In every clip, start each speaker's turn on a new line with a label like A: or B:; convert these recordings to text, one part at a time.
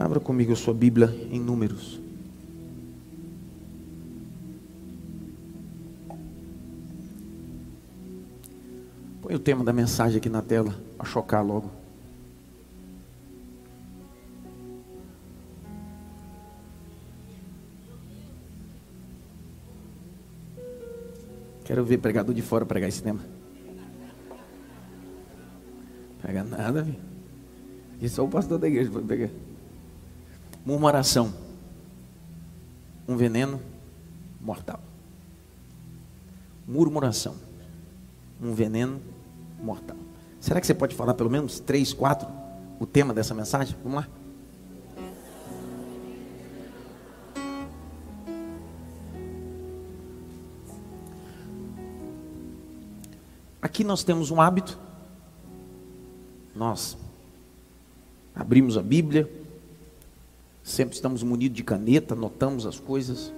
A: Abra comigo a sua Bíblia em Números. Põe o tema da mensagem aqui na tela, para chocar logo. Quero ver pregador de fora pregar esse tema. Pega nada, viu? E só o pastor da igreja pode pegar. Murmuração. Um veneno mortal. Murmuração. Um veneno mortal. Será que você pode falar pelo menos três, quatro o tema dessa mensagem? Vamos lá. Aqui nós temos um hábito. Nós abrimos a Bíblia, sempre estamos munidos de caneta, anotamos as coisas.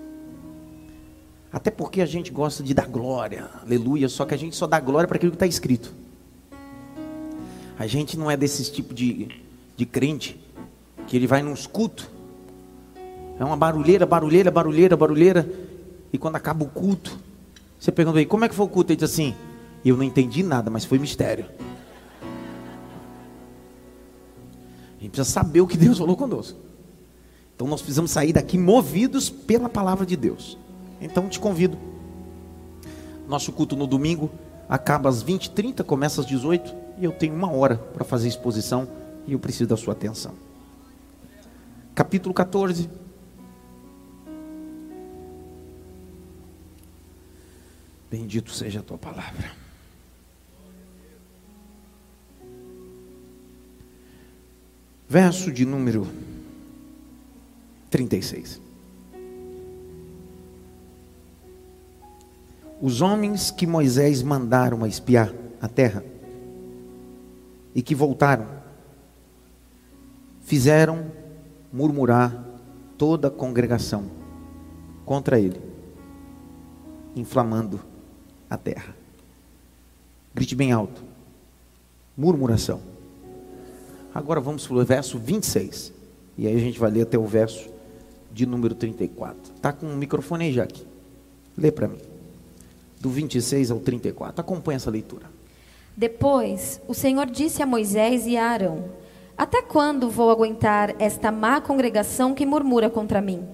A: Até porque a gente gosta de dar glória, aleluia, só que a gente só dá glória para aquilo que está escrito. A gente não é desse tipo de, de crente que ele vai nos cultos. É uma barulheira, barulheira, barulheira, barulheira. E quando acaba o culto, você pergunta aí, como é que foi o culto? Ele diz assim, eu não entendi nada, mas foi mistério. A gente precisa saber o que Deus falou conosco. Então nós precisamos sair daqui movidos pela palavra de Deus. Então te convido. Nosso culto no domingo acaba às 20h30, começa às 18 e eu tenho uma hora para fazer exposição e eu preciso da sua atenção. Capítulo 14. Bendito seja a tua palavra. Verso de número 36. Os homens que Moisés mandaram a espiar a terra e que voltaram, fizeram murmurar toda a congregação contra ele, inflamando a terra. Grite bem alto. Murmuração. Agora vamos para o verso 26. E aí a gente vai ler até o verso de número 34. Está com o microfone aí, Jaque? Lê para mim. Do 26 ao 34. Acompanhe essa leitura.
B: Depois, o Senhor disse a Moisés e a Arão: Até quando vou aguentar esta má congregação que murmura contra mim?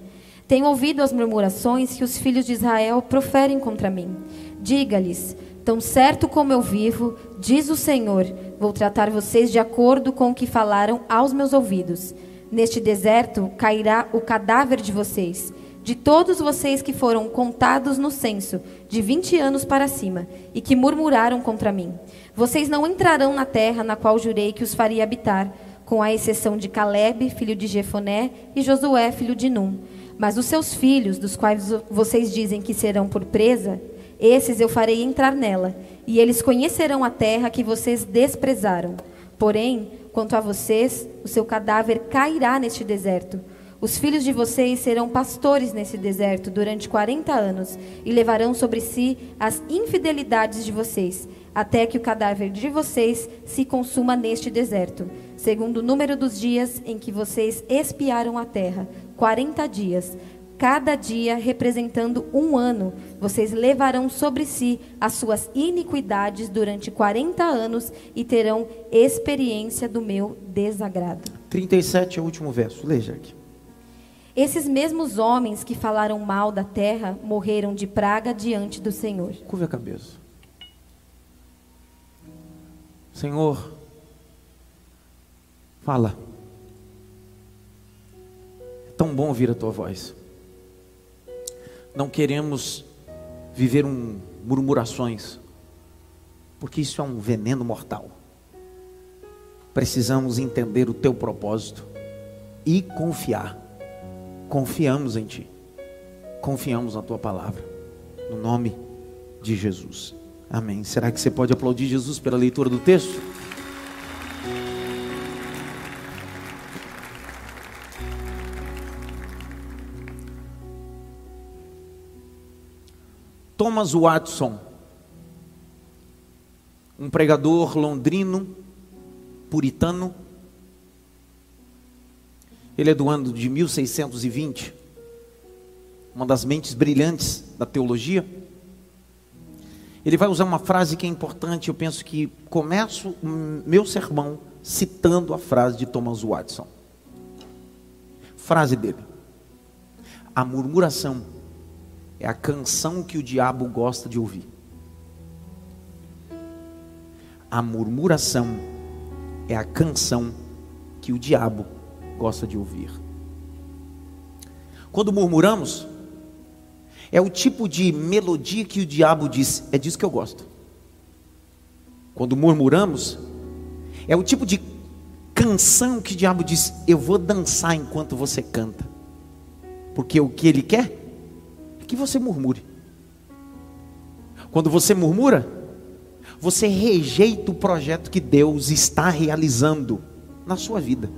B: Tenho ouvido as murmurações que os filhos de Israel proferem contra mim. Diga-lhes: Tão certo como eu vivo, diz o Senhor, vou tratar vocês de acordo com o que falaram aos meus ouvidos. Neste deserto cairá o cadáver de vocês, de todos vocês que foram contados no censo, de vinte anos para cima, e que murmuraram contra mim. Vocês não entrarão na terra na qual jurei que os faria habitar, com a exceção de Caleb, filho de Jefoné, e Josué, filho de Num. Mas os seus filhos, dos quais vocês dizem que serão por presa, esses eu farei entrar nela, e eles conhecerão a terra que vocês desprezaram. Porém, quanto a vocês, o seu cadáver cairá neste deserto. Os filhos de vocês serão pastores nesse deserto durante quarenta anos e levarão sobre si as infidelidades de vocês, até que o cadáver de vocês se consuma neste deserto, segundo o número dos dias em que vocês espiaram a terra, quarenta dias cada dia representando um ano. Vocês levarão sobre si as suas iniquidades durante 40 anos e terão experiência do meu desagrado.
A: 37 é o último verso. Leia, aqui.
B: Esses mesmos homens que falaram mal da terra morreram de praga diante do Senhor.
A: Curva a cabeça. Senhor, fala. É tão bom ouvir a tua voz não queremos viver um murmurações, porque isso é um veneno mortal. Precisamos entender o teu propósito e confiar. Confiamos em ti. Confiamos na tua palavra. No nome de Jesus. Amém. Será que você pode aplaudir Jesus pela leitura do texto? Thomas Watson, um pregador londrino, puritano, Ele é do ano de 1620, uma das mentes brilhantes da teologia. Ele vai usar uma frase que é importante, eu penso que começo meu sermão citando a frase de Thomas Watson. Frase dele: A murmuração é a canção que o diabo gosta de ouvir. A murmuração é a canção que o diabo gosta de ouvir. Quando murmuramos, é o tipo de melodia que o diabo diz: é disso que eu gosto. Quando murmuramos, é o tipo de canção que o diabo diz: eu vou dançar enquanto você canta. Porque o que ele quer que você murmure. Quando você murmura, você rejeita o projeto que Deus está realizando na sua vida.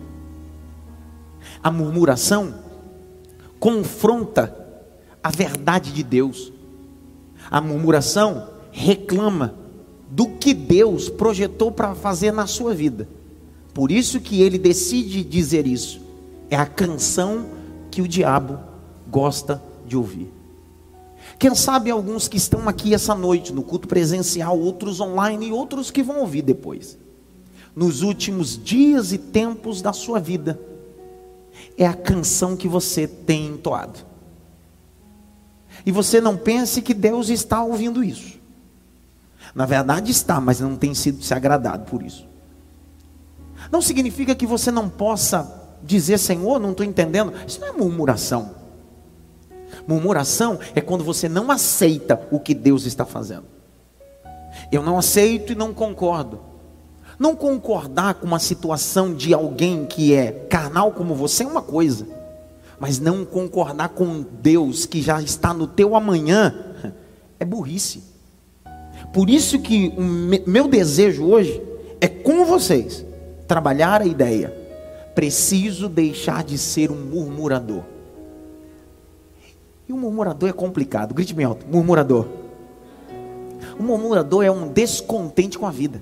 A: A murmuração confronta a verdade de Deus. A murmuração reclama do que Deus projetou para fazer na sua vida. Por isso que ele decide dizer isso. É a canção que o diabo gosta de ouvir. Quem sabe alguns que estão aqui essa noite no culto presencial, outros online e outros que vão ouvir depois. Nos últimos dias e tempos da sua vida, é a canção que você tem entoado. E você não pense que Deus está ouvindo isso. Na verdade está, mas não tem sido se agradado por isso. Não significa que você não possa dizer, Senhor, não estou entendendo. Isso não é murmuração. Murmuração é quando você não aceita o que Deus está fazendo. Eu não aceito e não concordo. Não concordar com uma situação de alguém que é carnal como você é uma coisa mas não concordar com Deus que já está no teu amanhã é burrice. Por isso que o meu desejo hoje é com vocês trabalhar a ideia. Preciso deixar de ser um murmurador. E o murmurador é complicado. Grite bem alto. Murmurador. O murmurador é um descontente com a vida.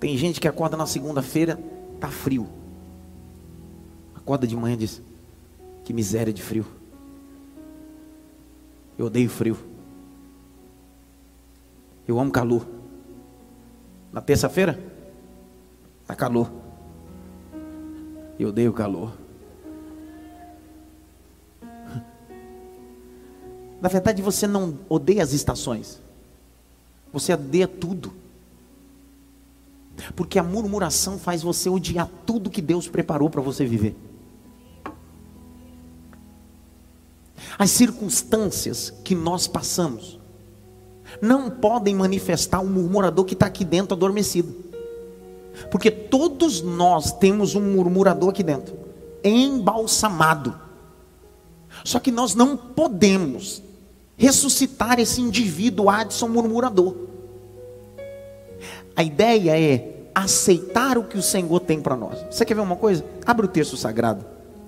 A: Tem gente que acorda na segunda-feira, tá frio acorda de manhã e diz: Que miséria de frio. Eu odeio frio. Eu amo calor. Na terça-feira, está calor. Eu odeio calor. Na verdade, você não odeia as estações. Você odeia tudo. Porque a murmuração faz você odiar tudo que Deus preparou para você viver. As circunstâncias que nós passamos não podem manifestar o murmurador que está aqui dentro adormecido. Porque todos nós temos um murmurador aqui dentro, embalsamado. Só que nós não podemos ressuscitar esse indivíduo Adson murmurador. A ideia é aceitar o que o Senhor tem para nós. Você quer ver uma coisa? Abre o texto sagrado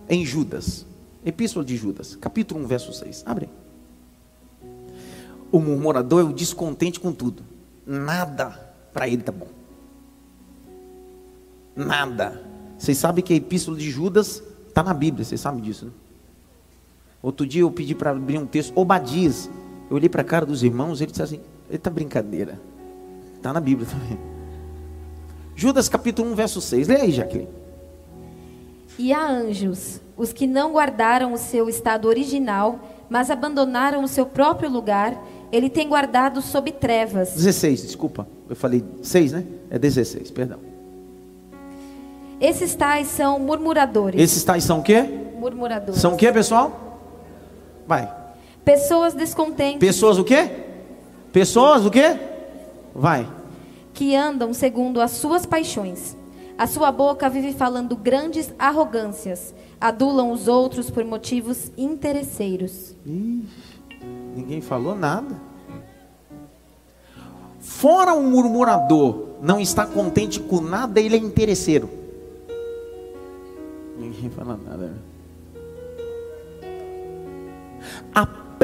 A: em Judas. Epístola de Judas, capítulo 1, verso 6. Abre. O murmurador é o descontente com tudo. Nada para ele tá bom. Nada. Vocês sabem que a epístola de Judas está na Bíblia, vocês sabem disso, né? Outro dia eu pedi para abrir um texto, Obadias. Eu olhei para a cara dos irmãos, ele disse assim: Eita brincadeira. Está na Bíblia também. Judas capítulo 1, verso 6. Leia aí, Jacqueline.
B: E há anjos os que não guardaram o seu estado original, mas abandonaram o seu próprio lugar, ele tem guardado sob trevas.
A: 16, desculpa. Eu falei 6, né? É 16, perdão.
B: Esses tais são murmuradores.
A: Esses tais são o quê?
B: Murmuradores.
A: São o quê, pessoal? Vai.
B: Pessoas descontentes.
A: Pessoas o quê? Pessoas o quê? Vai.
B: Que andam segundo as suas paixões. A sua boca vive falando grandes arrogâncias adulam os outros por motivos interesseiros.
A: Ixi, ninguém falou nada. Fora um murmurador, não está contente com nada, ele é interesseiro. Ninguém fala nada.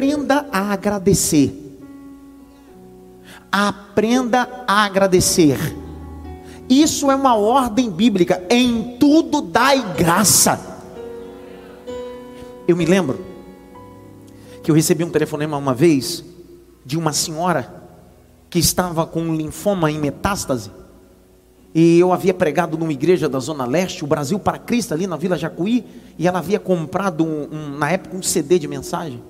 A: Aprenda a agradecer. Aprenda a agradecer. Isso é uma ordem bíblica. Em tudo dai graça. Eu me lembro que eu recebi um telefonema uma vez de uma senhora que estava com um linfoma em metástase. E eu havia pregado numa igreja da Zona Leste, o Brasil para Cristo, ali na Vila Jacuí, e ela havia comprado, um, um, na época, um CD de mensagem.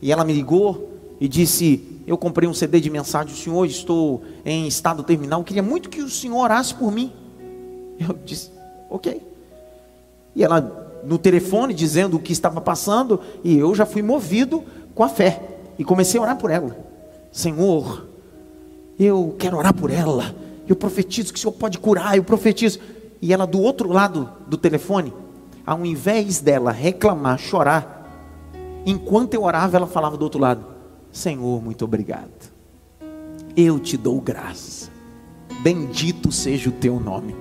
A: E ela me ligou e disse: Eu comprei um CD de mensagem, o senhor, estou em estado terminal, queria muito que o senhor orasse por mim. Eu disse: Ok. E ela, no telefone, dizendo o que estava passando, e eu já fui movido com a fé, e comecei a orar por ela: Senhor, eu quero orar por ela. Eu profetizo que o Senhor pode curar, eu profetizo. E ela do outro lado do telefone, ao invés dela reclamar, chorar, enquanto eu orava, ela falava do outro lado: Senhor, muito obrigado. Eu te dou graça. Bendito seja o teu nome.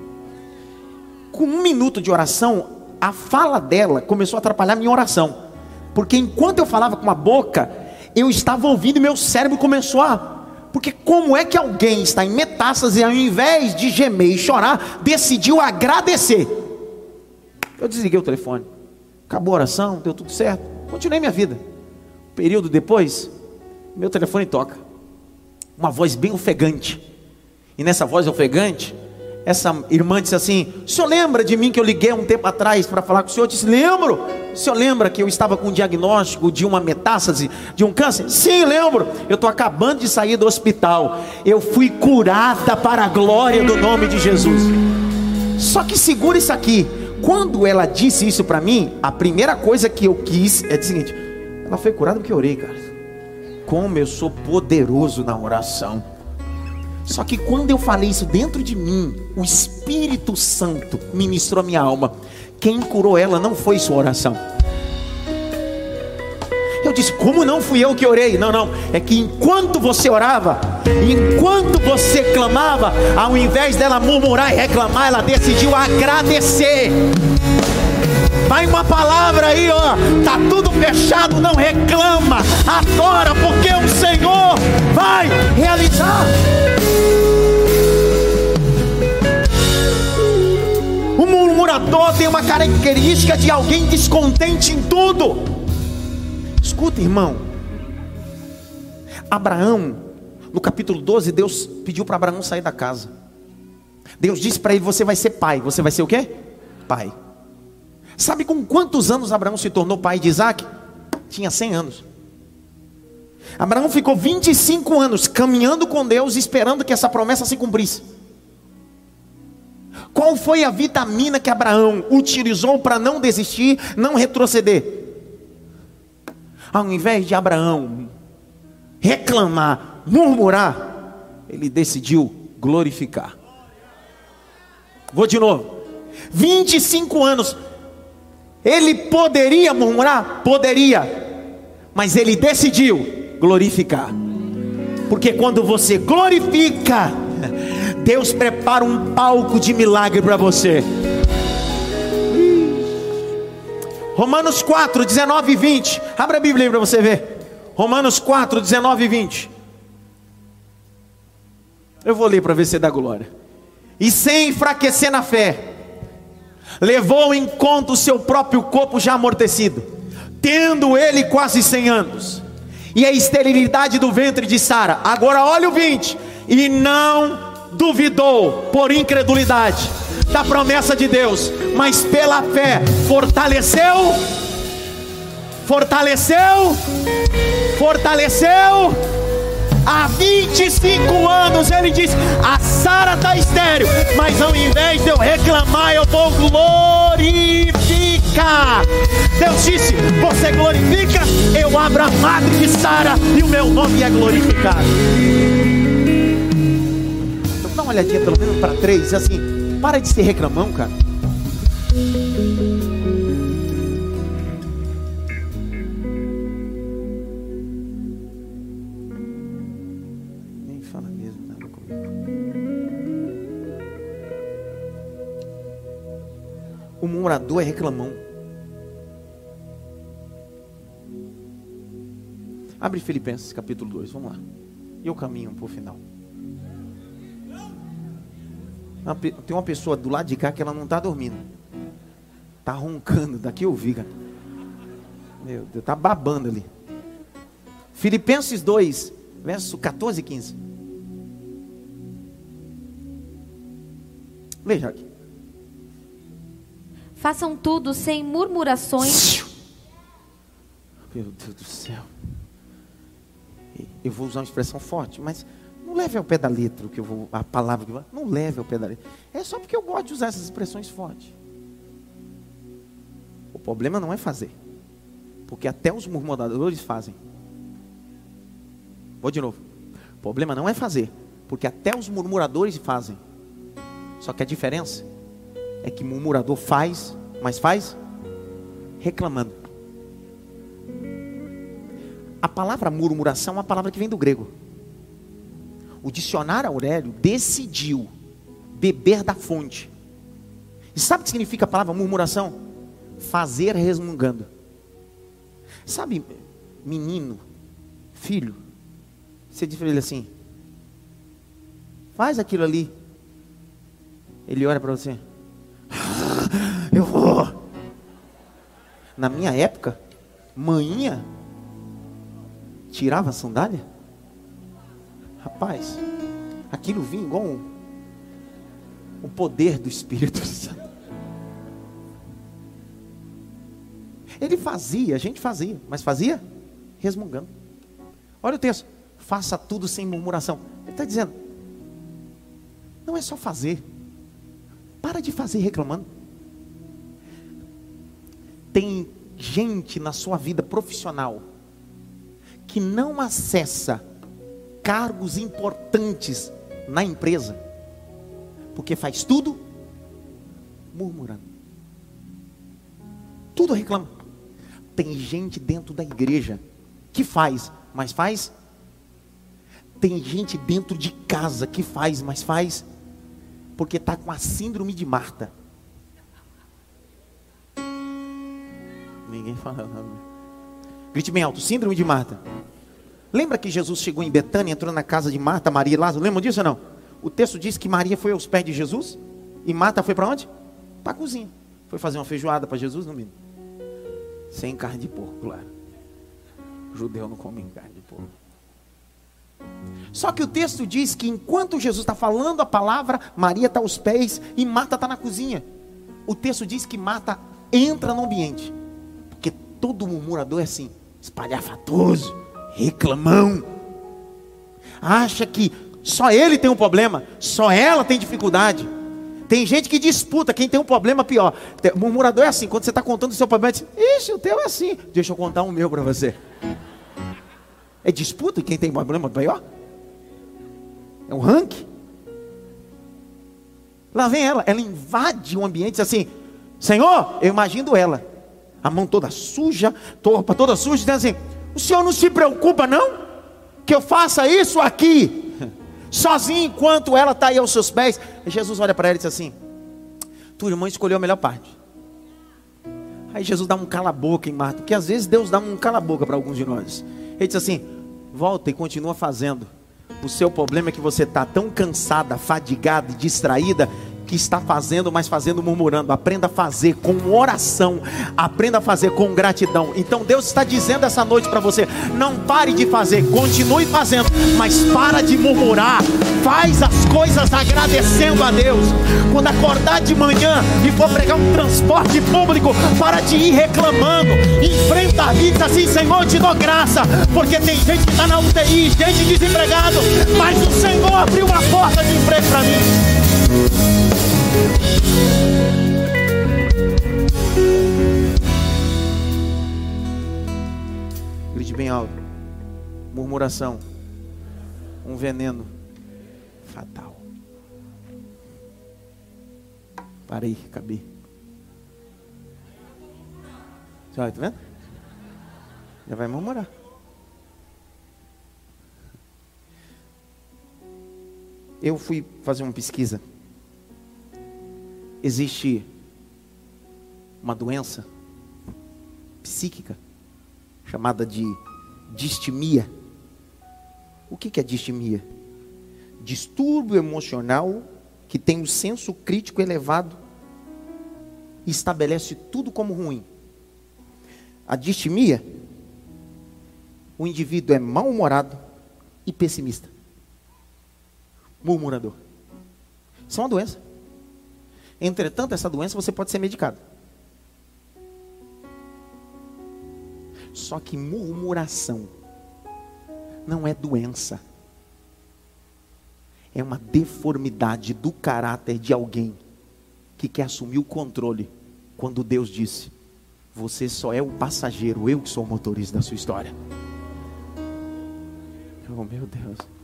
A: Com um minuto de oração, a fala dela começou a atrapalhar minha oração. Porque enquanto eu falava com a boca, eu estava ouvindo e meu cérebro começou a porque como é que alguém está em metástase e ao invés de gemer e chorar, decidiu agradecer? Eu desliguei o telefone. Acabou a oração, deu tudo certo. Continuei minha vida. Um período depois, meu telefone toca. Uma voz bem ofegante. E nessa voz ofegante, essa irmã disse assim: O senhor lembra de mim que eu liguei um tempo atrás para falar com o senhor? Eu disse: Lembro. O senhor lembra que eu estava com um diagnóstico de uma metástase, de um câncer? Sim, lembro. Eu estou acabando de sair do hospital. Eu fui curada para a glória do nome de Jesus. Só que segura isso aqui. Quando ela disse isso para mim, a primeira coisa que eu quis é o seguinte: ela foi curada porque eu orei, cara. Como eu sou poderoso na oração. Só que quando eu falei isso dentro de mim, o Espírito Santo ministrou a minha alma. Quem curou ela não foi sua oração. Disse, como não fui eu que orei? Não, não. É que enquanto você orava, enquanto você clamava, ao invés dela murmurar e reclamar, ela decidiu agradecer. Vai uma palavra aí, ó. Tá tudo fechado, não reclama. Adora, porque o Senhor vai realizar. O murmurador tem uma característica de alguém descontente em tudo. Escuta, irmão. Abraão, no capítulo 12, Deus pediu para Abraão sair da casa. Deus disse para ele: Você vai ser pai. Você vai ser o quê? Pai. Sabe com quantos anos Abraão se tornou pai de Isaac? Tinha 100 anos. Abraão ficou 25 anos caminhando com Deus, esperando que essa promessa se cumprisse. Qual foi a vitamina que Abraão utilizou para não desistir, não retroceder? Ao invés de Abraão reclamar, murmurar, ele decidiu glorificar. Vou de novo. 25 anos ele poderia murmurar? Poderia. Mas ele decidiu glorificar. Porque quando você glorifica, Deus prepara um palco de milagre para você. Romanos 4, 19 e 20. Abra a Bíblia aí para você ver. Romanos 4, 19 e 20. Eu vou ler para ver se dá glória. E sem enfraquecer na fé levou em conta o seu próprio corpo já amortecido, tendo ele quase 100 anos, e a esterilidade do ventre de Sara. Agora olha o 20, e não duvidou por incredulidade da promessa de Deus, mas pela fé fortaleceu, fortaleceu, fortaleceu Há 25 anos ele diz: A Sara está estéreo, mas ao invés de eu reclamar, eu vou glorificar. Deus disse: Você glorifica, eu abro a madre de Sara e o meu nome é glorificado. Uma olhadinha pelo menos para três, assim, para de ser reclamão, cara. murmurador é reclamão. Abre Filipenses capítulo 2, vamos lá. E eu caminho para o final. Tem uma pessoa do lado de cá que ela não está dormindo. Está roncando, daqui eu vi, cara. Meu Deus, está babando ali. Filipenses 2, verso 14 e 15. Veja aqui.
B: Façam tudo sem murmurações.
A: Meu Deus do céu. Eu vou usar uma expressão forte, mas não leve ao pé da letra que eu vou, a palavra que eu vou, não leve ao pé da letra. É só porque eu gosto de usar essas expressões fortes. O problema não é fazer. Porque até os murmuradores fazem. Vou de novo. O problema não é fazer, porque até os murmuradores fazem. Só que a diferença é que murmurador faz, mas faz reclamando. A palavra murmuração é uma palavra que vem do grego. O dicionário Aurélio decidiu beber da fonte. E sabe o que significa a palavra murmuração? Fazer resmungando. Sabe, menino, filho, você diz para ele assim: faz aquilo ali. Ele olha para você: eu vou. Na minha época, manhinha tirava a sandália. Rapaz, aquilo vinha igual um, o poder do Espírito Santo. Ele fazia, a gente fazia, mas fazia resmungando. Olha o texto. Faça tudo sem murmuração. Ele está dizendo, não é só fazer. Para de fazer reclamando. Tem gente na sua vida profissional que não acessa cargos importantes na empresa, porque faz tudo murmurando. Tudo reclama. Tem gente dentro da igreja que faz, mas faz. Tem gente dentro de casa que faz, mas faz porque está com a síndrome de Marta. Ninguém fala nada. Grite bem alto, síndrome de Marta. Lembra que Jesus chegou em Betânia, entrou na casa de Marta, Maria e Lázaro? Lembra disso ou não? O texto diz que Maria foi aos pés de Jesus e Marta foi para onde? Para a cozinha. Foi fazer uma feijoada para Jesus no mínimo. Sem carne de porco, claro. Judeu não come carne de porco. Só que o texto diz que enquanto Jesus está falando a palavra, Maria está aos pés e Marta está na cozinha. O texto diz que Marta entra no ambiente. Porque todo murmurador é assim, espalhafatoso, reclamão. Acha que só ele tem um problema, só ela tem dificuldade. Tem gente que disputa, quem tem um problema pior. Murmurador é assim, quando você está contando o seu problema, diz, ixi, o teu é assim. Deixa eu contar o meu para você. É disputa quem tem problema pior? É um ranking. Lá vem ela, ela invade o ambiente assim, Senhor, eu imagino ela, a mão toda suja, roupa toda suja, dizendo assim, o senhor não se preocupa não? Que eu faça isso aqui sozinho, enquanto ela está aí aos seus pés. E Jesus olha para ela e diz assim: Tua irmã escolheu a melhor parte. Aí Jesus dá um cala-boca em Marta, porque às vezes Deus dá um cala-boca para alguns de nós. Ele diz assim: Volta e continua fazendo. O seu problema é que você está tão cansada, fadigada e distraída que está fazendo, mas fazendo murmurando. Aprenda a fazer com oração, aprenda a fazer com gratidão. Então Deus está dizendo essa noite para você: não pare de fazer, continue fazendo, mas para de murmurar. Faz as coisas agradecendo a Deus. Quando acordar de manhã e for pregar um transporte público, para de ir reclamando. Enfrenta a vida assim, Senhor, te dou graça, porque tem gente que está na UTI, gente desempregado, mas o Senhor abriu uma porta de emprego para mim. Grite bem alto. Murmuração. Um veneno fatal. Parei, acabei. Olha, tá vendo? Já vai murmurar. Eu fui fazer uma pesquisa existe uma doença psíquica chamada de distimia. O que é distimia? Distúrbio emocional que tem um senso crítico elevado e estabelece tudo como ruim. A distimia, o indivíduo é mal-humorado e pessimista. Murmurador. Isso é uma doença. Entretanto, essa doença você pode ser medicado. Só que murmuração não é doença. É uma deformidade do caráter de alguém que quer assumir o controle quando Deus disse: Você só é o passageiro, eu que sou o motorista da sua história. Oh, meu Deus.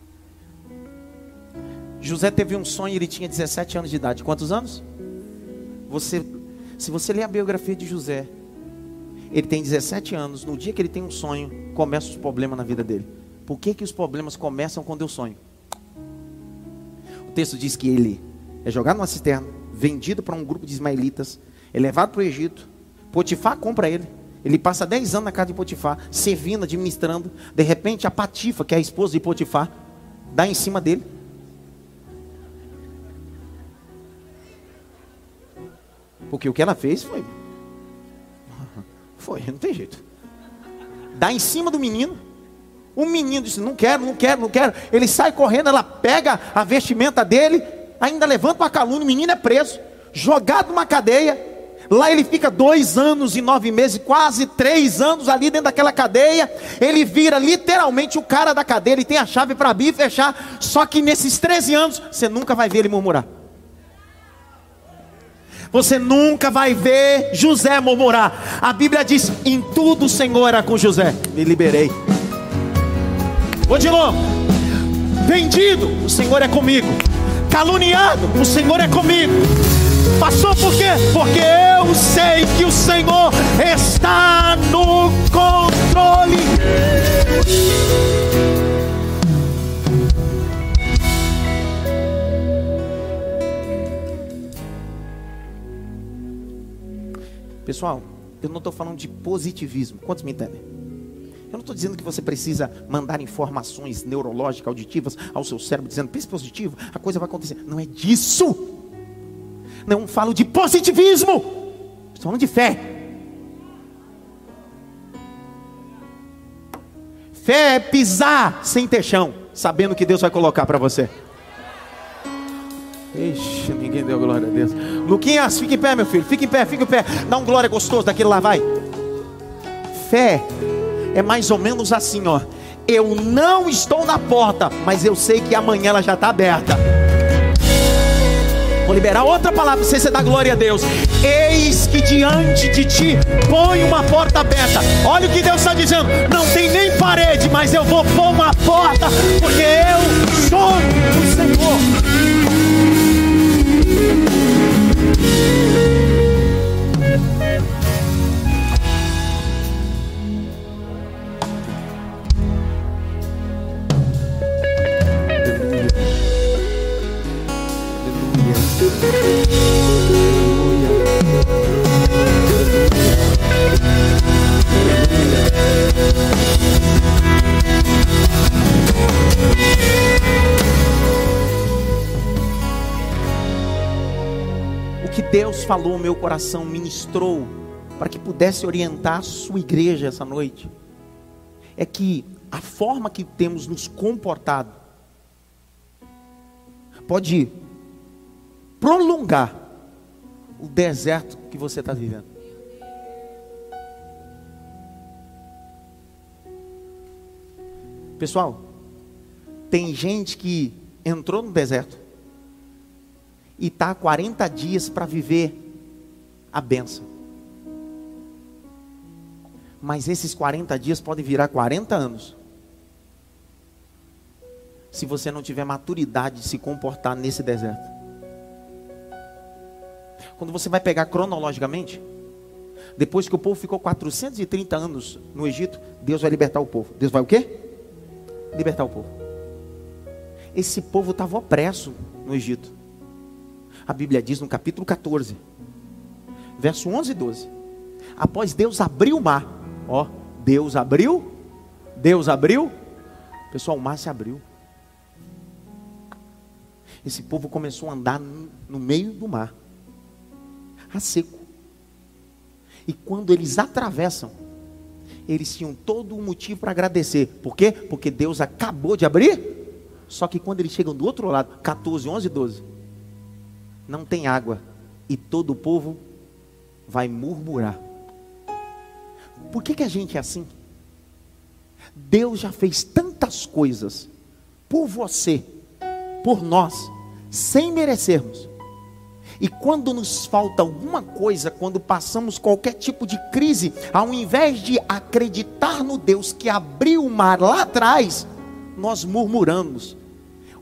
A: José teve um sonho, ele tinha 17 anos de idade. Quantos anos? Você, se você ler a biografia de José, ele tem 17 anos. No dia que ele tem um sonho, começam os problemas na vida dele. Por que, que os problemas começam quando eu sonho? O texto diz que ele é jogado numa cisterna, vendido para um grupo de ismaelitas, é levado para o Egito. Potifar compra ele. Ele passa 10 anos na casa de Potifar, servindo, administrando. De repente, a Patifa, que é a esposa de Potifar, dá em cima dele. Porque o que ela fez foi. Foi, não tem jeito. Dá em cima do menino. O menino disse: Não quero, não quero, não quero. Ele sai correndo, ela pega a vestimenta dele, ainda levanta uma calúnia. O menino é preso, jogado numa cadeia. Lá ele fica dois anos e nove meses, quase três anos ali dentro daquela cadeia. Ele vira literalmente o cara da cadeia. Ele tem a chave para abrir e fechar. Só que nesses 13 anos, você nunca vai ver ele murmurar. Você nunca vai ver José murmurar. A Bíblia diz: em tudo o Senhor era com José. Me liberei. De novo. Vendido, o Senhor é comigo. Caluniado, o Senhor é comigo. Passou por quê? Porque eu sei que o Senhor está no controle. Pessoal, eu não estou falando de positivismo. Quantos me entendem? Eu não estou dizendo que você precisa mandar informações neurológicas, auditivas ao seu cérebro, dizendo, pense positivo, a coisa vai acontecer. Não é disso. Não falo de positivismo. Estou falando de fé. Fé é pisar sem ter chão, sabendo que Deus vai colocar para você. Ixi, ninguém deu glória a Deus. Luquinhas, fica em pé, meu filho. Fica em pé, fica em pé. Dá um glória gostoso daquele lá, vai. Fé é mais ou menos assim, ó. Eu não estou na porta, mas eu sei que amanhã ela já está aberta. Vou liberar outra palavra para você dar glória a Deus. Eis que diante de ti põe uma porta aberta. Olha o que Deus está dizendo. Não tem nem parede, mas eu vou pôr uma porta, porque eu sou o Senhor. Hallelujah. Deus falou, meu coração ministrou, para que pudesse orientar a sua igreja essa noite, é que a forma que temos nos comportado pode prolongar o deserto que você está vivendo. Pessoal, tem gente que entrou no deserto e está 40 dias para viver a benção. Mas esses 40 dias podem virar 40 anos. Se você não tiver maturidade de se comportar nesse deserto. Quando você vai pegar cronologicamente, depois que o povo ficou 430 anos no Egito, Deus vai libertar o povo. Deus vai o quê? Libertar o povo. Esse povo estava opresso no Egito. A Bíblia diz no capítulo 14, verso 11 e 12. Após Deus abrir o mar, ó, Deus abriu, Deus abriu, pessoal, o mar se abriu. esse povo começou a andar no meio do mar, a seco. E quando eles atravessam, eles tinham todo o motivo para agradecer. Por quê? Porque Deus acabou de abrir. Só que quando eles chegam do outro lado, 14, 11 e 12, não tem água. E todo o povo vai murmurar. Por que, que a gente é assim? Deus já fez tantas coisas por você, por nós, sem merecermos. E quando nos falta alguma coisa, quando passamos qualquer tipo de crise, ao invés de acreditar no Deus que abriu o mar lá atrás, nós murmuramos.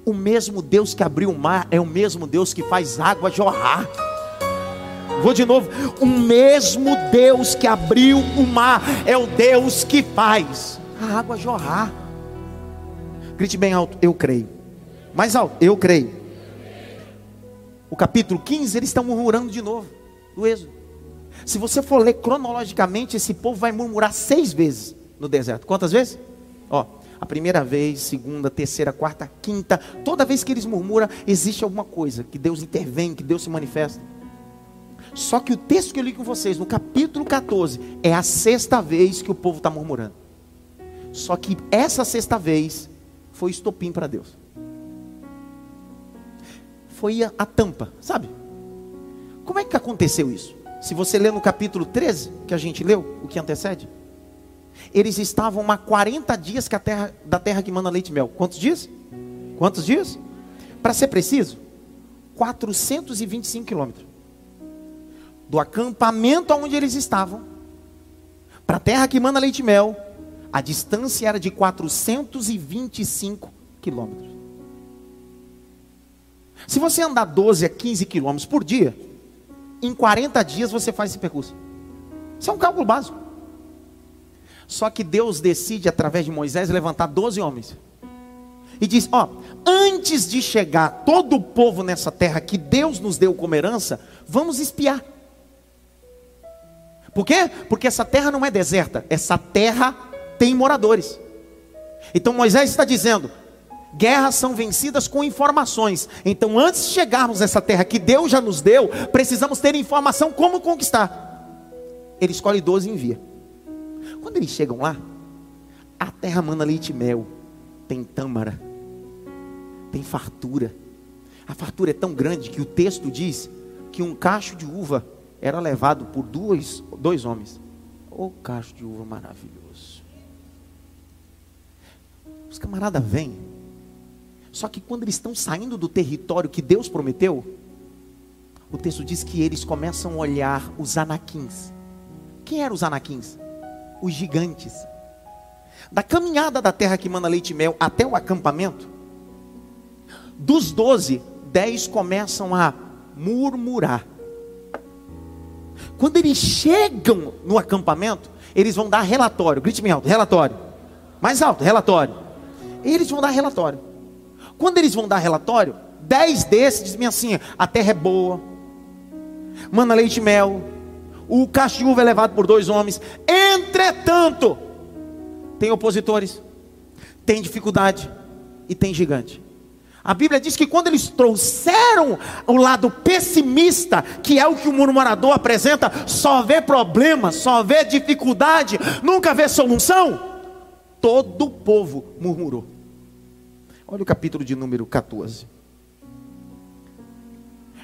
A: O mesmo Deus que abriu o mar é o mesmo Deus que faz água jorrar. Vou de novo. O mesmo Deus que abriu o mar é o Deus que faz a água jorrar. Grite bem alto, eu creio. Mais alto, eu creio. O capítulo 15, eles estão murmurando de novo, do Êxodo. Se você for ler cronologicamente, esse povo vai murmurar seis vezes no deserto. Quantas vezes? Ó, a primeira vez, segunda, terceira, quarta, quinta. Toda vez que eles murmuram, existe alguma coisa que Deus intervém, que Deus se manifesta. Só que o texto que eu li com vocês, no capítulo 14, é a sexta vez que o povo está murmurando. Só que essa sexta vez foi estopim para Deus. Foi a, a, tampa, sabe? Como é que aconteceu isso? Se você ler no capítulo 13, que a gente leu, o que antecede, eles estavam há 40 dias que a terra, da terra que manda leite e mel. Quantos dias? Quantos dias? Para ser preciso, 425 quilômetros do acampamento onde eles estavam, para a terra que manda leite e mel, a distância era de 425 quilômetros. Se você andar 12 a 15 quilômetros por dia, em 40 dias você faz esse percurso. Isso é um cálculo básico. Só que Deus decide, através de Moisés, levantar 12 homens. E diz: Ó, antes de chegar todo o povo nessa terra que Deus nos deu como herança, vamos espiar. Por quê? Porque essa terra não é deserta, essa terra tem moradores. Então Moisés está dizendo: guerras são vencidas com informações. Então, antes de chegarmos nessa terra que Deus já nos deu, precisamos ter informação como conquistar. Ele escolhe 12 e envia. Quando eles chegam lá, a terra manda leite e mel, tem tâmara, tem fartura. A fartura é tão grande que o texto diz que um cacho de uva era levado por dois, dois homens. O oh, cacho de uva maravilhoso. Os camaradas vêm. Só que quando eles estão saindo do território que Deus prometeu, o texto diz que eles começam a olhar os anaquins. Quem eram os anaquins? Os gigantes. Da caminhada da terra que manda leite e mel até o acampamento, dos doze, dez começam a murmurar. Quando eles chegam no acampamento, eles vão dar relatório. Grite bem alto, relatório. Mais alto, relatório. Eles vão dar relatório. Quando eles vão dar relatório, dez desses dizem assim: a terra é boa, manda leite e mel, o cachorro é levado por dois homens. Entretanto, tem opositores, tem dificuldade e tem gigante. A Bíblia diz que quando eles trouxeram o lado pessimista, que é o que o murmurador apresenta, só vê problema, só vê dificuldade, nunca vê solução, todo o povo murmurou. Olha o capítulo de número 14.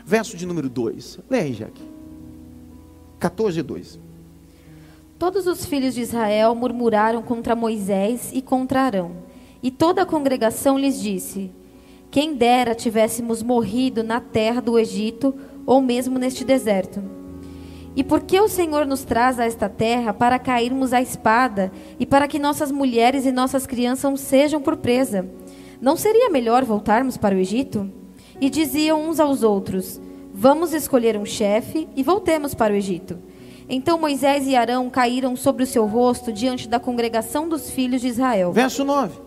A: Verso de número 2. Leia aí, Jaque. 14, 2.
B: Todos os filhos de Israel murmuraram contra Moisés e contra Arão. E toda a congregação lhes disse: quem dera tivéssemos morrido na terra do Egito ou mesmo neste deserto. E por que o Senhor nos traz a esta terra para cairmos à espada e para que nossas mulheres e nossas crianças sejam por presa? Não seria melhor voltarmos para o Egito? E diziam uns aos outros: Vamos escolher um chefe e voltemos para o Egito. Então Moisés e Arão caíram sobre o seu rosto diante da congregação dos filhos de Israel.
A: Verso 9.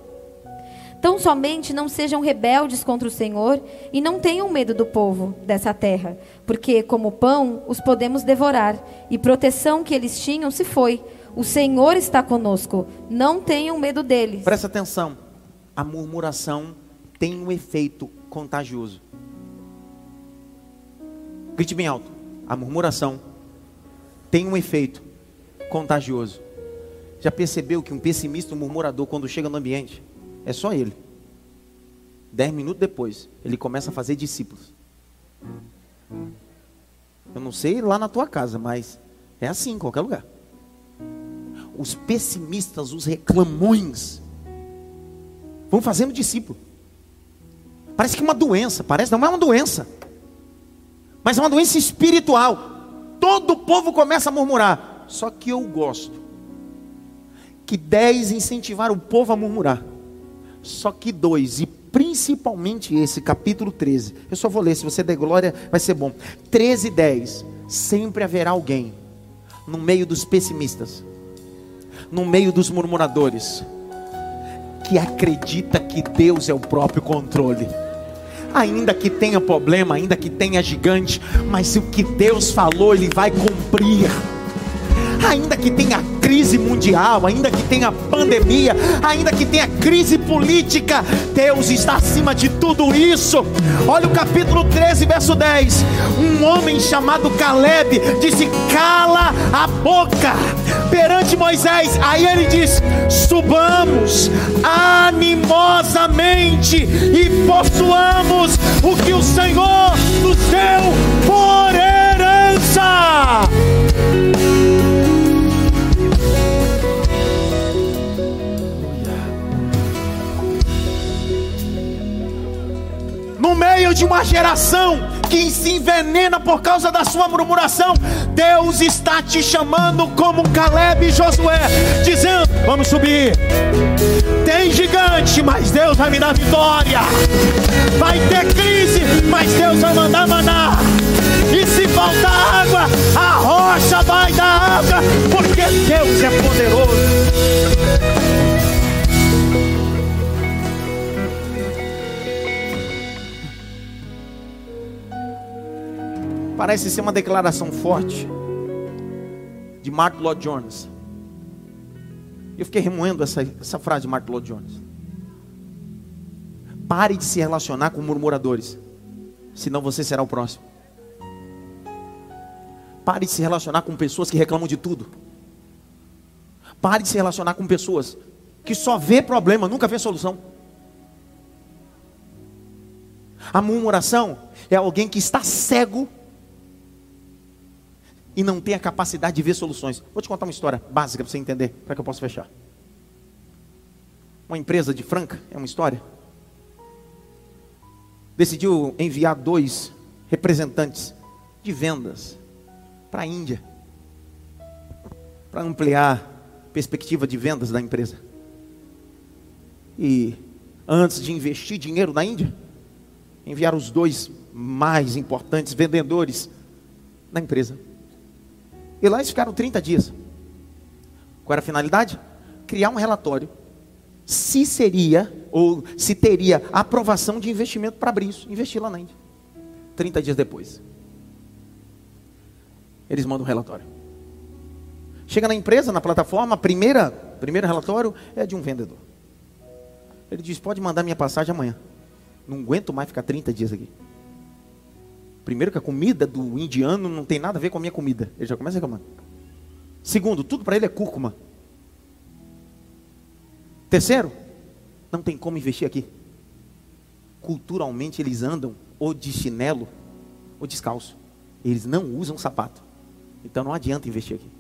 B: Tão somente não sejam rebeldes contra o Senhor e não tenham medo do povo dessa terra, porque, como pão, os podemos devorar, e proteção que eles tinham se foi. O Senhor está conosco, não tenham medo deles.
A: Presta atenção, a murmuração tem um efeito contagioso. Grite bem alto. A murmuração tem um efeito contagioso. Já percebeu que um pessimista, um murmurador, quando chega no ambiente, é só ele. Dez minutos depois, ele começa a fazer discípulos. Eu não sei lá na tua casa, mas é assim em qualquer lugar. Os pessimistas, os reclamões, vão fazendo discípulo. Parece que é uma doença, parece, não é uma doença, mas é uma doença espiritual. Todo o povo começa a murmurar. Só que eu gosto que dez incentivaram o povo a murmurar. Só que dois, e principalmente esse, capítulo 13. Eu só vou ler, se você der glória, vai ser bom. 13 e 10. Sempre haverá alguém no meio dos pessimistas, no meio dos murmuradores, que acredita que Deus é o próprio controle. Ainda que tenha problema, ainda que tenha gigante, mas o que Deus falou, Ele vai cumprir ainda que tenha crise mundial, ainda que tenha pandemia, ainda que tenha crise política, Deus está acima de tudo isso. Olha o capítulo 13, verso 10. Um homem chamado Caleb disse: Cala a boca perante Moisés. Aí ele diz: Subamos animosamente e possuamos o que o Senhor nos deu por herança. Meio de uma geração que se envenena por causa da sua murmuração, Deus está te chamando como Caleb e Josué, dizendo: Vamos subir. Tem gigante, mas Deus vai me dar vitória. Vai ter crise, mas Deus vai mandar maná. E se faltar água, a rocha vai dar água, porque Deus é poderoso. Parece ser uma declaração forte de Martin Lloyd Jones. Eu fiquei remoendo essa, essa frase de Martin Lloyd Jones. Pare de se relacionar com murmuradores, senão você será o próximo. Pare de se relacionar com pessoas que reclamam de tudo. Pare de se relacionar com pessoas que só vê problema, nunca vê solução. A murmuração é alguém que está cego e não tem a capacidade de ver soluções. Vou te contar uma história básica para você entender, para que eu possa fechar. Uma empresa de Franca, é uma história, decidiu enviar dois representantes de vendas para a Índia, para ampliar a perspectiva de vendas da empresa. E antes de investir dinheiro na Índia, enviaram os dois mais importantes vendedores da empresa. E lá eles ficaram 30 dias. Qual era a finalidade? Criar um relatório. Se seria, ou se teria aprovação de investimento para abrir isso. Investir lá na Índia. 30 dias depois. Eles mandam um relatório. Chega na empresa, na plataforma, primeira, primeiro relatório é de um vendedor. Ele diz: pode mandar minha passagem amanhã. Não aguento mais ficar 30 dias aqui. Primeiro que a comida do indiano não tem nada a ver com a minha comida. Ele já começa reclamando. Segundo, tudo para ele é cúrcuma. Terceiro, não tem como investir aqui. Culturalmente eles andam ou de chinelo ou descalço. Eles não usam sapato. Então não adianta investir aqui.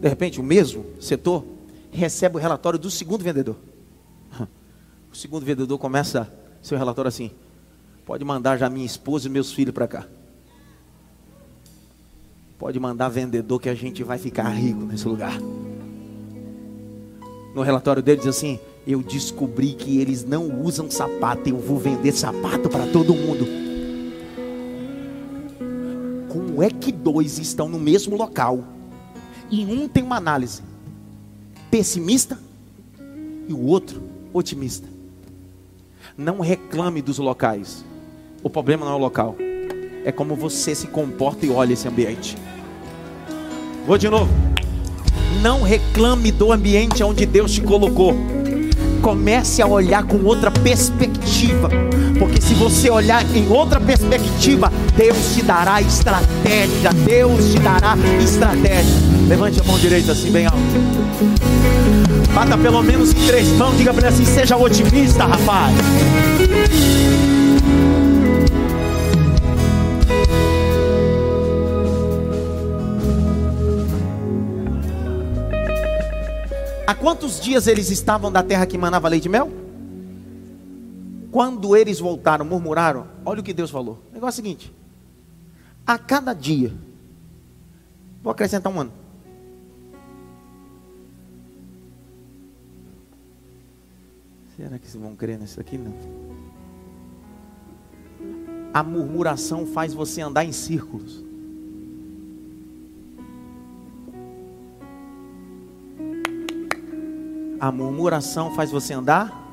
A: De repente, o mesmo setor recebe o relatório do segundo vendedor. O segundo vendedor começa seu relatório assim: Pode mandar já minha esposa e meus filhos para cá. Pode mandar vendedor que a gente vai ficar rico nesse lugar. No relatório dele diz assim: Eu descobri que eles não usam sapato, eu vou vender sapato para todo mundo. Como é que dois estão no mesmo local e um tem uma análise pessimista e o outro otimista? Não reclame dos locais. O problema não é o local, é como você se comporta e olha esse ambiente. Vou de novo. Não reclame do ambiente onde Deus te colocou. Comece a olhar com outra perspectiva. Porque se você olhar em outra perspectiva, Deus te dará estratégia. Deus te dará estratégia. Levante a mão direita assim, bem alto. Bata pelo menos em três mãos. Diga para ele assim: seja otimista, rapaz. Há quantos dias eles estavam da terra que manava leite e mel? Quando eles voltaram, murmuraram, olha o que Deus falou. O negócio é o seguinte: a cada dia, vou acrescentar um ano. Será que vocês vão crer nisso aqui? Não. A murmuração faz você andar em círculos. A murmuração faz você andar.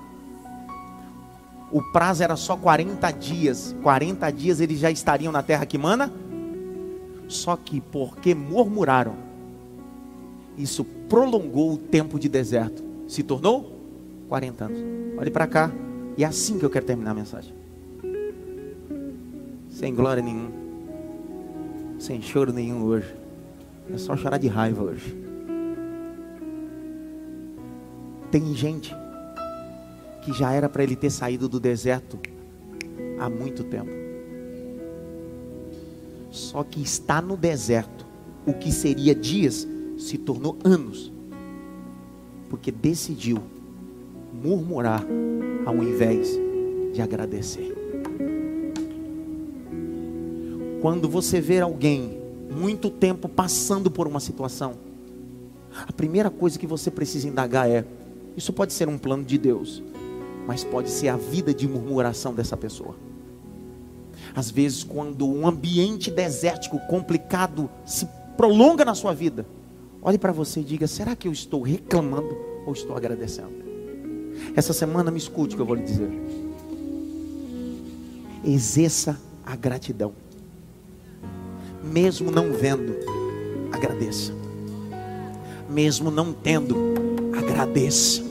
A: O prazo era só 40 dias. 40 dias eles já estariam na terra que mana. Só que porque murmuraram, isso prolongou o tempo de deserto. Se tornou 40 anos. Olhe para cá. E é assim que eu quero terminar a mensagem. Sem glória nenhuma. Sem choro nenhum hoje. É só chorar de raiva hoje. Tem gente que já era para ele ter saído do deserto há muito tempo. Só que está no deserto, o que seria dias se tornou anos, porque decidiu murmurar ao invés de agradecer. Quando você vê alguém muito tempo passando por uma situação, a primeira coisa que você precisa indagar é: isso pode ser um plano de Deus, mas pode ser a vida de murmuração dessa pessoa. Às vezes, quando um ambiente desértico complicado se prolonga na sua vida, olhe para você e diga: será que eu estou reclamando ou estou agradecendo? Essa semana me escute o que eu vou lhe dizer. Exerça a gratidão. Mesmo não vendo, agradeça. Mesmo não tendo, agradeça.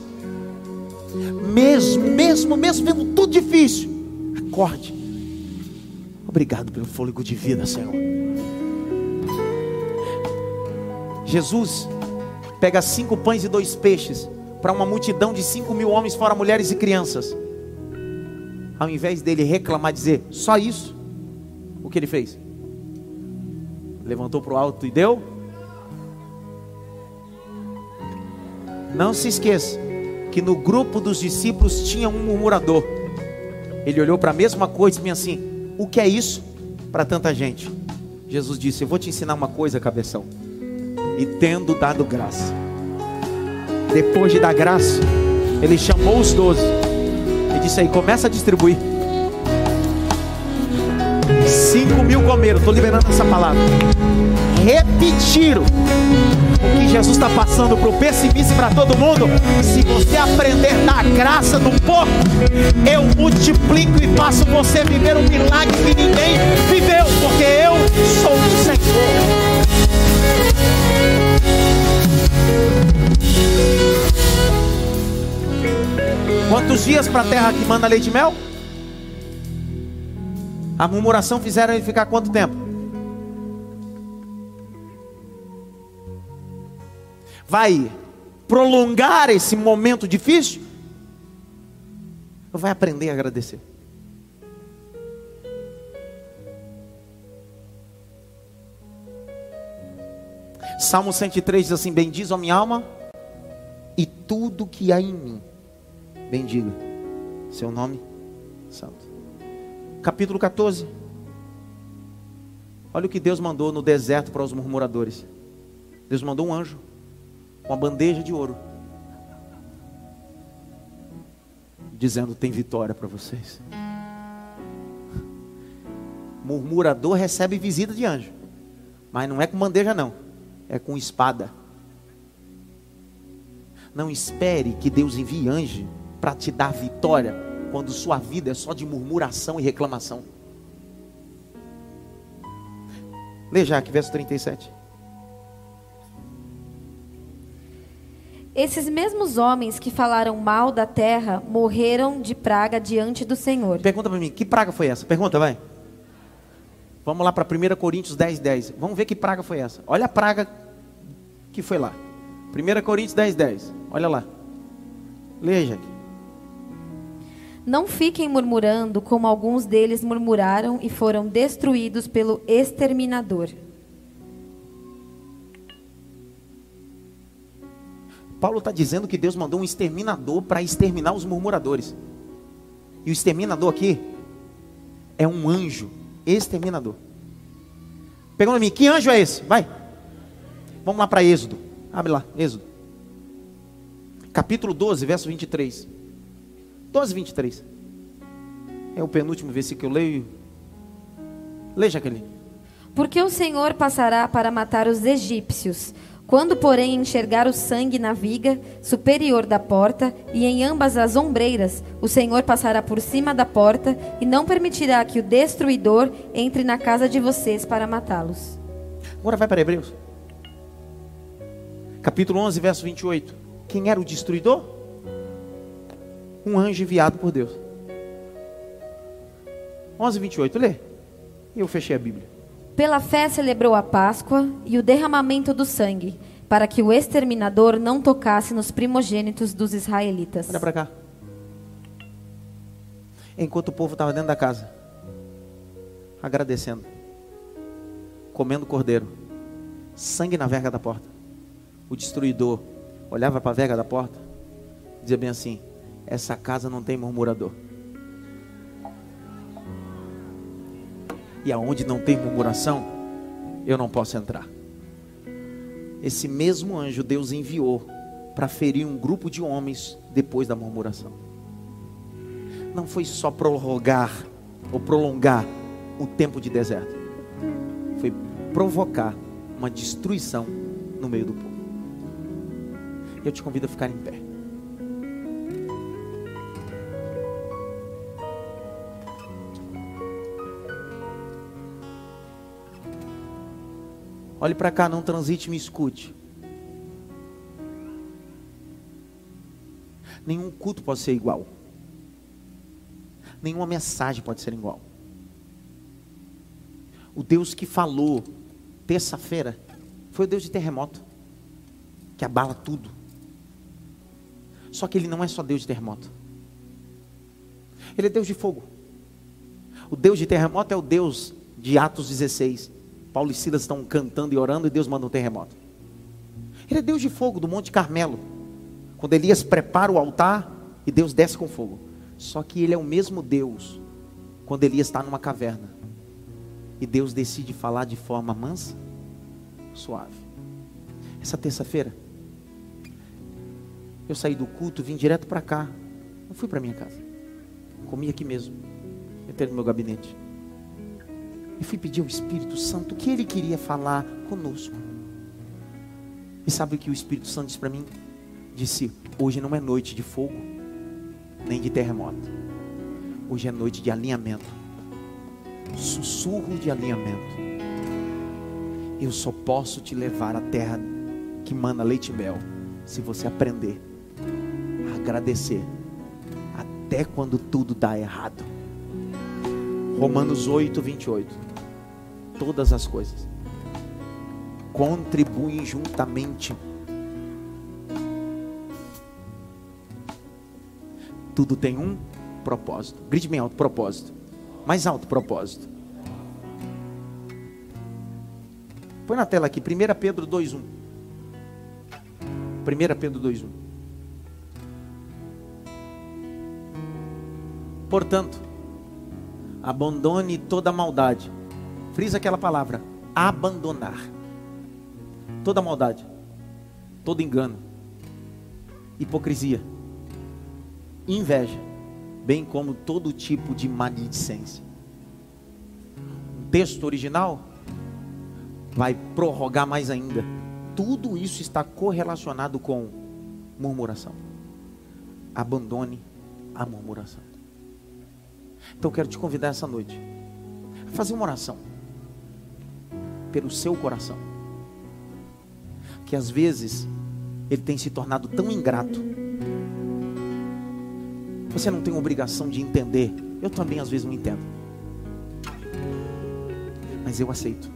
A: Mesmo, mesmo, mesmo vendo tudo difícil, acorde. Obrigado pelo fôlego de vida, Senhor. Jesus pega cinco pães e dois peixes para uma multidão de cinco mil homens, fora mulheres e crianças. Ao invés dele reclamar, dizer só isso, o que ele fez? Levantou para o alto e deu. Não se esqueça que no grupo dos discípulos tinha um murmurador. Ele olhou para a mesma coisa e disse assim: O que é isso para tanta gente? Jesus disse: Eu vou te ensinar uma coisa, cabeção. E tendo dado graça, depois de dar graça, ele chamou os doze e disse aí: começa a distribuir. Cinco mil comeram, estou liberando essa palavra. Repetiram que Jesus está passando para o pessimista e para todo mundo. Se você aprender da graça do pouco, eu multiplico e faço você viver um milagre que ninguém viveu, porque eu sou o Senhor. Quantos dias para a terra que manda leite e mel? A murmuração fizeram ele ficar quanto tempo? Vai prolongar esse momento difícil? Vai aprender a agradecer? Salmo 103 diz assim: Bendiz a minha alma e tudo que há em mim bendiga seu nome santo. Capítulo 14. Olha o que Deus mandou no deserto para os murmuradores. Deus mandou um anjo, uma bandeja de ouro, dizendo: tem vitória para vocês. Murmurador recebe visita de anjo, mas não é com bandeja, não, é com espada. Não espere que Deus envie anjo para te dar vitória quando sua vida é só de murmuração e reclamação. Lê já aqui, verso 37.
B: Esses mesmos homens que falaram mal da terra morreram de praga diante do Senhor.
A: Pergunta para mim, que praga foi essa? Pergunta, vai. Vamos lá para 1 Coríntios 10, 10. Vamos ver que praga foi essa. Olha a praga que foi lá. 1 Coríntios 10, 10. Olha lá. Leia, aqui.
B: Não fiquem murmurando como alguns deles murmuraram e foram destruídos pelo exterminador.
A: Paulo está dizendo que Deus mandou um exterminador para exterminar os murmuradores. E o exterminador aqui é um anjo exterminador. Pegou mim, que anjo é esse? Vai. Vamos lá para Êxodo. Abre lá, Êxodo. Capítulo 12, verso 23. 12, 23. É o penúltimo versículo que eu leio. Leia, Jaqueline.
B: Porque o Senhor passará para matar os egípcios quando, porém, enxergar o sangue na viga superior da porta e em ambas as ombreiras, o Senhor passará por cima da porta e não permitirá que o destruidor entre na casa de vocês para matá-los.
A: Agora vai para Hebreus. Capítulo 11, verso 28. Quem era o destruidor? Um anjo enviado por Deus. 11, 28, lê. Eu fechei a Bíblia.
B: Pela fé celebrou a Páscoa e o derramamento do sangue, para que o exterminador não tocasse nos primogênitos dos israelitas.
A: Olha para cá. Enquanto o povo estava dentro da casa, agradecendo, comendo cordeiro, sangue na verga da porta. O destruidor olhava para a verga da porta, dizia bem assim: Essa casa não tem murmurador. E aonde não tem murmuração, eu não posso entrar. Esse mesmo anjo Deus enviou para ferir um grupo de homens depois da murmuração. Não foi só prorrogar ou prolongar o tempo de deserto, foi provocar uma destruição no meio do povo. Eu te convido a ficar em pé. Olhe para cá, não transite, me escute. Nenhum culto pode ser igual. Nenhuma mensagem pode ser igual. O Deus que falou terça-feira foi o Deus de terremoto, que abala tudo. Só que ele não é só Deus de terremoto. Ele é Deus de fogo. O Deus de terremoto é o Deus de Atos 16, Paulo e Silas estão cantando e orando e Deus manda um terremoto. Ele é Deus de fogo do Monte Carmelo. Quando Elias prepara o altar e Deus desce com fogo. Só que ele é o mesmo Deus quando Elias está numa caverna. E Deus decide falar de forma mansa, suave. Essa terça-feira, eu saí do culto, vim direto para cá. Não fui para minha casa. Comi aqui mesmo. Entrei no meu gabinete e fui pedir ao Espírito Santo o que ele queria falar conosco. E sabe o que o Espírito Santo disse para mim? Disse: Hoje não é noite de fogo, nem de terremoto. Hoje é noite de alinhamento. Sussurro de alinhamento. Eu só posso te levar à terra que manda leite e mel, se você aprender a agradecer, até quando tudo dá errado. Romanos 8, 28. Todas as coisas contribuem juntamente. Tudo tem um propósito. Grite bem alto: propósito. Mais alto: propósito. Põe na tela aqui, 1 Pedro 2,1. 1 Pedro 2,1. Portanto, Abandone toda maldade. Frisa aquela palavra: abandonar. Toda maldade, todo engano, hipocrisia, inveja, bem como todo tipo de maledicência. O texto original vai prorrogar mais ainda. Tudo isso está correlacionado com murmuração. Abandone a murmuração. Então eu quero te convidar essa noite a fazer uma oração pelo seu coração. Que às vezes ele tem se tornado tão ingrato. Você não tem obrigação de entender. Eu também às vezes não entendo. Mas eu aceito.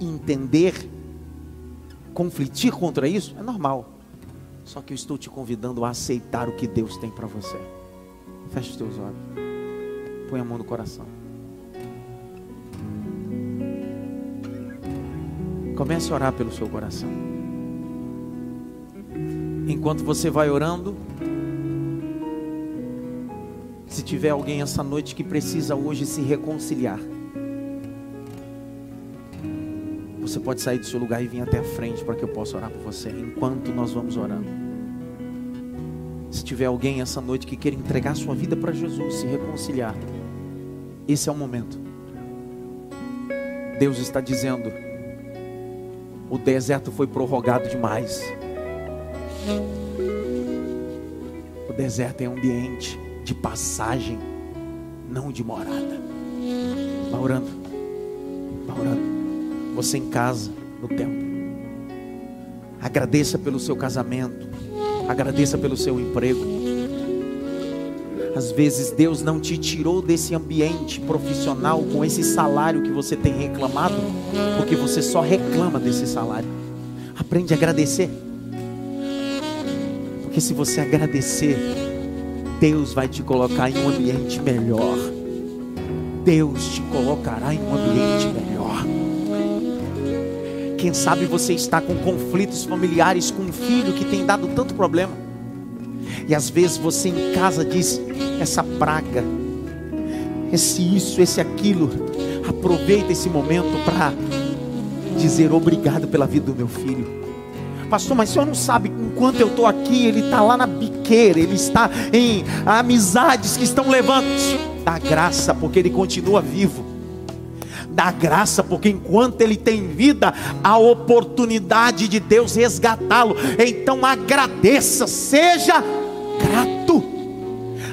A: Entender, conflitir contra isso é normal. Só que eu estou te convidando a aceitar o que Deus tem para você. Feche os teus olhos. Põe a mão no coração. Comece a orar pelo seu coração. Enquanto você vai orando, se tiver alguém essa noite que precisa hoje se reconciliar, você pode sair do seu lugar e vir até a frente para que eu possa orar por você enquanto nós vamos orando. Tiver alguém essa noite que queira entregar sua vida para Jesus, se reconciliar, esse é o momento. Deus está dizendo: o deserto foi prorrogado demais. O deserto é um ambiente de passagem, não de morada. Vá orando, vá orando. Você em casa, no templo. Agradeça pelo seu casamento, agradeça pelo seu emprego. Às vezes Deus não te tirou desse ambiente profissional com esse salário que você tem reclamado, porque você só reclama desse salário. Aprende a agradecer. Porque se você agradecer, Deus vai te colocar em um ambiente melhor. Deus te colocará em um ambiente melhor. Quem sabe você está com conflitos familiares com um filho que tem dado tanto problema. E às vezes você em casa diz: essa praga, esse isso, esse aquilo. Aproveita esse momento para dizer obrigado pela vida do meu filho. Pastor, mas o senhor não sabe, enquanto eu estou aqui, ele está lá na biqueira, ele está em amizades que estão levando. Dá graça, porque ele continua vivo. Dá graça, porque enquanto ele tem vida, a oportunidade de Deus resgatá-lo. Então agradeça, seja grato.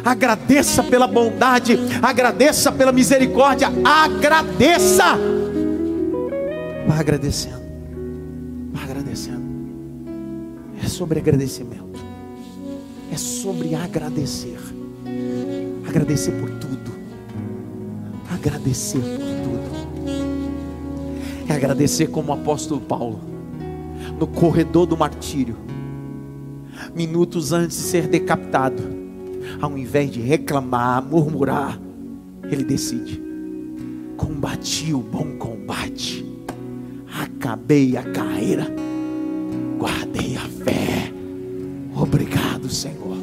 A: Agradeça pela bondade, agradeça pela misericórdia, agradeça. Vá agradecendo, vá agradecendo. É sobre agradecimento, é sobre agradecer. Agradecer por tudo, agradecer por. É agradecer como o apóstolo Paulo, no corredor do martírio minutos antes de ser decapitado, ao invés de reclamar, murmurar, ele decide: combati o bom combate, acabei a carreira, guardei a fé. Obrigado, Senhor.